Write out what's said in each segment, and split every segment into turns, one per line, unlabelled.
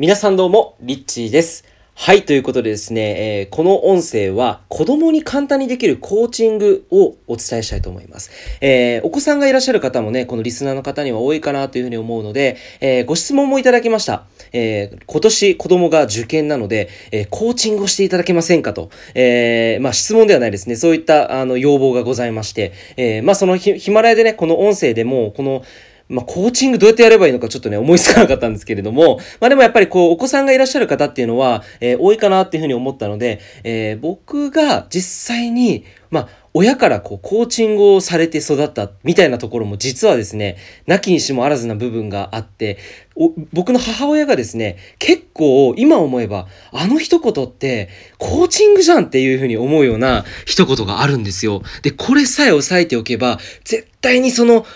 皆さんどうも、リッチーです。はい、ということでですね、えーこの音声は子供に簡単にできるコーチングをお伝えしたいと思います。えーお子さんがいらっしゃる方もね、このリスナーの方には多いかなというふうに思うので、えーご質問もいただきました。えー今年子供が受験なので、えーコーチングをしていただけませんかと、えーまあ質問ではないですね、そういったあの要望がございまして、えーまあそのヒヒマラヤでね、この音声でも、このまあ、コーチングどうやってやればいいのかちょっとね、思いつかなかったんですけれども、まあでもやっぱりこう、お子さんがいらっしゃる方っていうのは、えー多いかなっていうふうに思ったので、えー僕が実際に、まあ、親からこう、コーチングをされて育ったみたいなところも実はですね、なきにしもあらずな部分があって、お僕の母親がですね、結構今思えば、あの一言って、コーチングじゃんっていうふうに思うような一言があるんですよ。で、これさえ押さえておけば、絶対にその、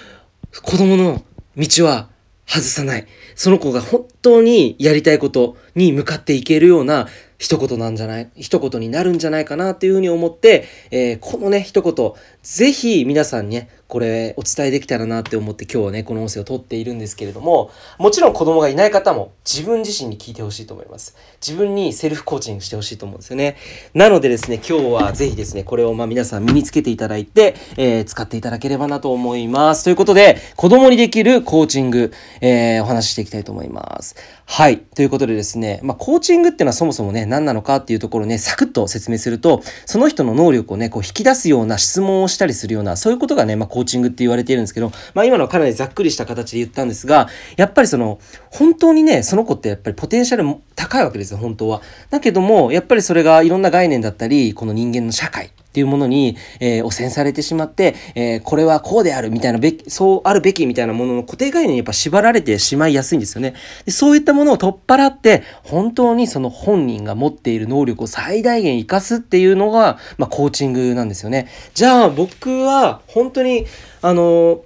子供の道は外さない。その子が本当にやりたいことに向かっていけるような一言なんじゃない、一言になるんじゃないかなっていうふうに思って、えーこのね、一言、ぜひ皆さんにね、これお伝えできたらなって思って今日はね、この音声を撮っているんですけれども、もちろん子供がいない方も自分自身に聞いてほしいと思います。自分にセルフコーチングしてほしいと思うんですよね。なのでですね、今日はぜひですね、これをまあ皆さん身につけていただいて、えー使っていただければなと思います。ということで、子供にできるコーチング、えーお話ししていきたいと思います。はい。ということでですね、まあ、コーチングっていうのはそもそもね、何なのかっていうところをね、サクッと説明すると、その人の能力をね、こう引き出すような質問をしたりするような、そういうことがね、まあ、コーチングって言われているんですけど、まあ、今のはかなりざっくりした形で言ったんですが、やっぱりその、本当にね、その子ってやっぱりポテンシャルも高いわけですよ、本当は。だけども、やっぱりそれがいろんな概念だったり、この人間の社会、っていうものに、えー汚染されてしまって、えーこれはこうであるみたいなべき、そうあるべきみたいなものの固定概念にやっぱ縛られてしまいやすいんですよね。でそういったものを取っ払って、本当にその本人が持っている能力を最大限活かすっていうのが、まあ、コーチングなんですよね。じゃあ僕は本当に、あの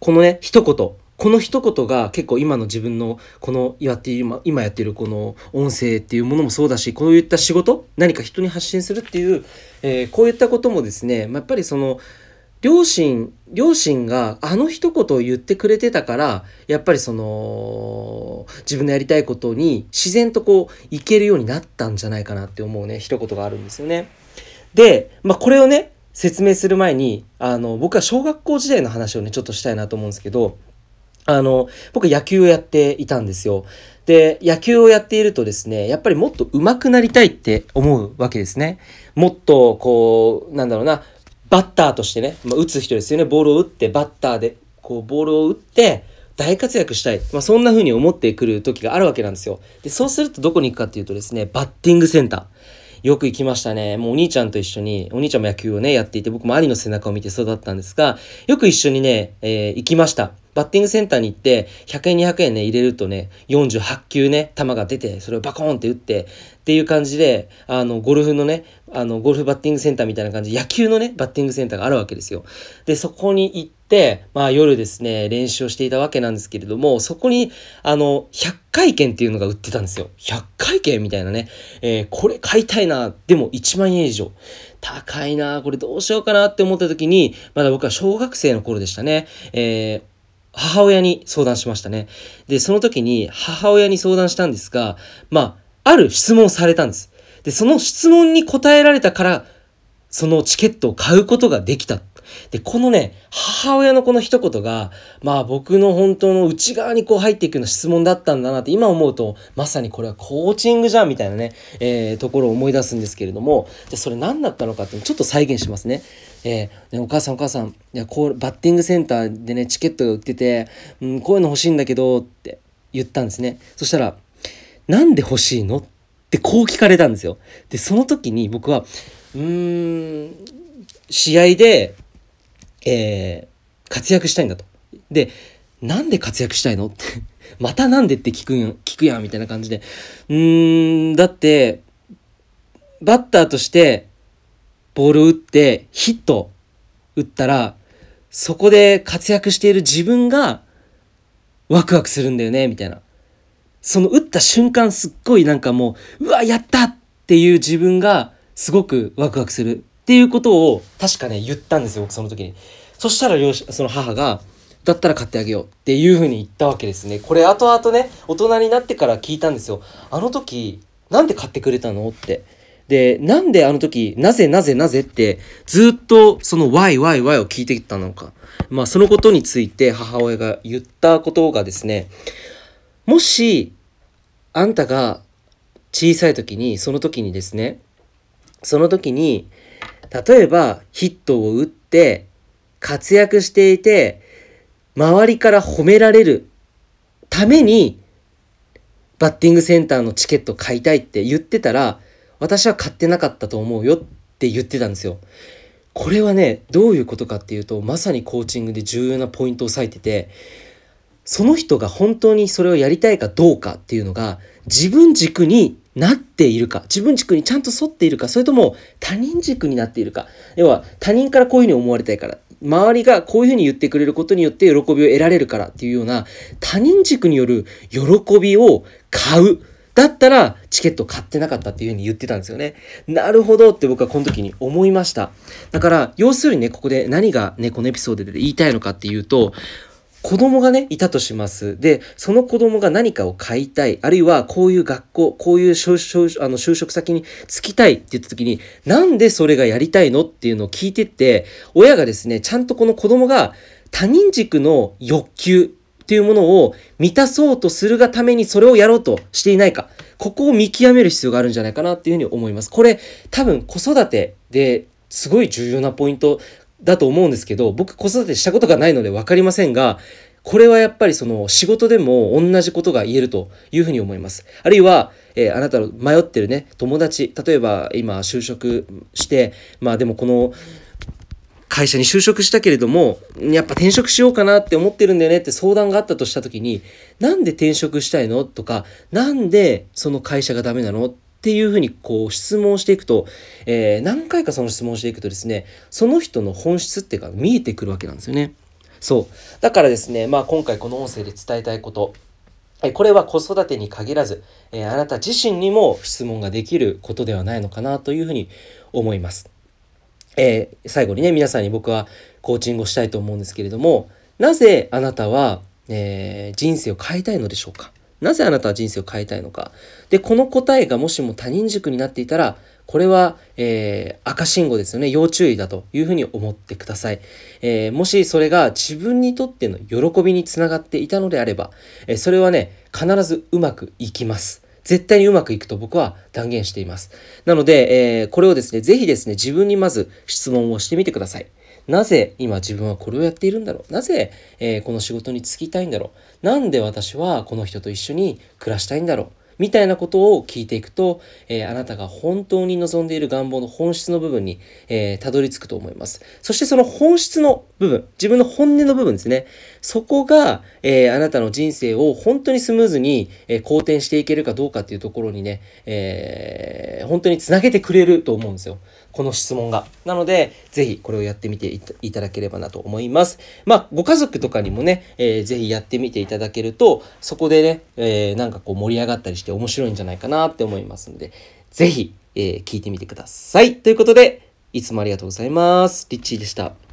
このね、一言。この一言が結構今の自分のこのやって今今やってるこの音声っていうものもそうだしこういった仕事何か人に発信するっていう、えーこういったこともですね、まあやっぱりその両親両親があの一言を言ってくれてたからやっぱりその自分のやりたいことに自然とこういけるようになったんじゃないかなって思うね一言があるんですよね。で、まあ、これをね説明する前にあの僕は小学校時代の話をねちょっとしたいなと思うんですけどあの僕野球をやっていたんですよ。で野球をやっているとですねやっぱりもっと上手くなりたいって思うわけですね。もっとこうなんだろうなバッターとしてね、まあ、打つ人ですよねボールを打ってバッターでこうボールを打って大活躍したい、まあ、そんな風に思ってくる時があるわけなんですよ。でそうするとどこに行くかっていうとですねバッティングセンター。よく行きましたね。もうお兄ちゃんと一緒に、お兄ちゃんも野球をね、やっていて、僕も兄の背中を見て育ったんですが、よく一緒にね、えー行きました。バッティングセンターに行って、100円200円ね、入れるとね、48球ね、球が出て、それをバコーンって打って、っていう感じで、あの、ゴルフのね、あの、ゴルフバッティングセンターみたいな感じで、野球のね、バッティングセンターがあるわけですよ。で、そこに行って、まあ夜ですね、練習をしていたわけなんですけれども、そこに、あの、100回券っていうのが売ってたんですよ。100回券みたいなね。えーこれ買いたいな。でも1万円以上。高いな。これどうしようかなって思った時に、まだ僕は小学生の頃でしたね。えー母親に相談しましたね。で、その時に母親に相談したんですが、まあ、ある質問をされたんです。で、その質問に答えられたから、そのチケットを買うことができた。で、このね、母親のこの一言が、まあ僕の本当の内側にこう入っていくような質問だったんだなって今思うと、まさにこれはコーチングじゃんみたいなね、えーところを思い出すんですけれども、じゃそれ何だったのかっていうのちょっと再現しますね。えーねお母さんお母さん、いや、こう、バッティングセンターでね、チケットが売ってて、うん、こういうの欲しいんだけどって言ったんですね。そしたら、なんで欲しいのってこう聞かれたんですよ。で、その時に僕は、うーん、試合で、えー活躍したいんだと。で、なんで活躍したいの？って、またなんでって聞くん聞くやんみたいな感じで。うーん、だって、バッターとして、ボールを打ってヒット打ったら、そこで活躍している自分がワクワクするんだよね、みたいな。その打った瞬間すっごいなんかもう、うわ、やったっていう自分がすごくワクワクするっていうことを確かね、言ったんですよ、僕その時に。そしたら両、その母が、だったら買ってあげようっていうふうに言ったわけですね。これ後々ね、大人になってから聞いたんですよ。あの時、なんで買ってくれたの？って。で、なんであの時、なぜなぜなぜって、ずっとその why why why を聞いてきたのか。まあそのことについて母親が言ったことがですね、もし、あんたが小さい時に、その時にですね、その時に、例えばヒットを打って活躍していて、周りから褒められるために、バッティングセンターのチケット買いたいって言ってたら、私は買ってなかったと思うよって言ってたんですよ。これはね、どういうことかっていうと、まさにコーチングで重要なポイントを押さえてて、その人が本当にそれをやりたいかどうかっていうのが、自分軸になっているか、自分軸にちゃんと沿っているか、それとも他人軸になっているか。要は、他人からこういうふうに思われたいから、周りがこういうふうに言ってくれることによって喜びを得られるからっていうような、他人軸による喜びを買う。だったらチケット買ってなかったっていうふうに言ってたんですよね。なるほどって僕はこの時に思いました。だから、要するにね、ここで何がね、このエピソードで言いたいのかっていうと、子供がね、いたとします。で、その子供が何かを買いたい、あるいはこういう学校、こういう就あの就職先に就きたいって言った時に、なんでそれがやりたいのっていうのを聞いてって、親がですね、ちゃんとこの子供が他人軸の欲求、っていうものを満たそうとするがためにそれをやろうとしていないか。ここを見極める必要があるんじゃないかなっていうふうに思います。これ多分子育てですごい重要なポイントだと思うんですけど、僕子育てしたことがないので分かりませんが、これはやっぱりその仕事でも同じことが言えるというふうに思います。あるいは、えー、あなたの迷ってるね、友達、例えば今就職して、まあでもこの会社に就職したけれども、やっぱ転職しようかなって思ってるんだよねって相談があったとした時に、なんで転職したいのとか、なんでその会社がダメなのっていうふうにこう質問していくと、えー、何回かその質問していくとですね、その人の本質っていうか見えてくるわけなんですよね。そう。だからですね、まあ今回この音声で伝えたいこと、これは子育てに限らず、えあなた自身にも質問ができることではないのかなというふうに思います。えー、最後にね、皆さんに僕はコーチングをしたいと思うんですけれども、なぜあなたは、えー、人生を変えたいのでしょうか？なぜあなたは人生を変えたいのかで、この答えがもしも他人軸になっていたら、これは、えー、赤信号ですよね。要注意だというふうに思ってください。えー、もしそれが自分にとっての喜びにつながっていたのであれば、えー、それはね、必ずうまくいきます。絶対にうまくいくと僕は断言しています。なので、えー、これをですね、ぜひですね、自分にまず質問をしてみてください。なぜ今自分はこれをやっているんだろう？なぜ、えー、この仕事に就きたいんだろう？なんで私はこの人と一緒に暮らしたいんだろう？みたいなことを聞いていくと、えー、あなたが本当に望んでいる願望の本質の部分に、えー、たどり着くと思います。そしてその本質の部分、自分の本音の部分ですね。そこが、えー、あなたの人生を本当にスムーズに、え好転していけるかどうかっていうところにね、え本当につなげてくれると思うんですよ。この質問が。なので、ぜひこれをやってみていただければなと思います。まあ、ご家族とかにもね、えー、ぜひやってみていただけると、そこでね、えー、なんかこう盛り上がったりして面白いんじゃないかなって思いますので、ぜひ、えー、聞いてみてください。ということで、いつもありがとうございます。リッチーでした。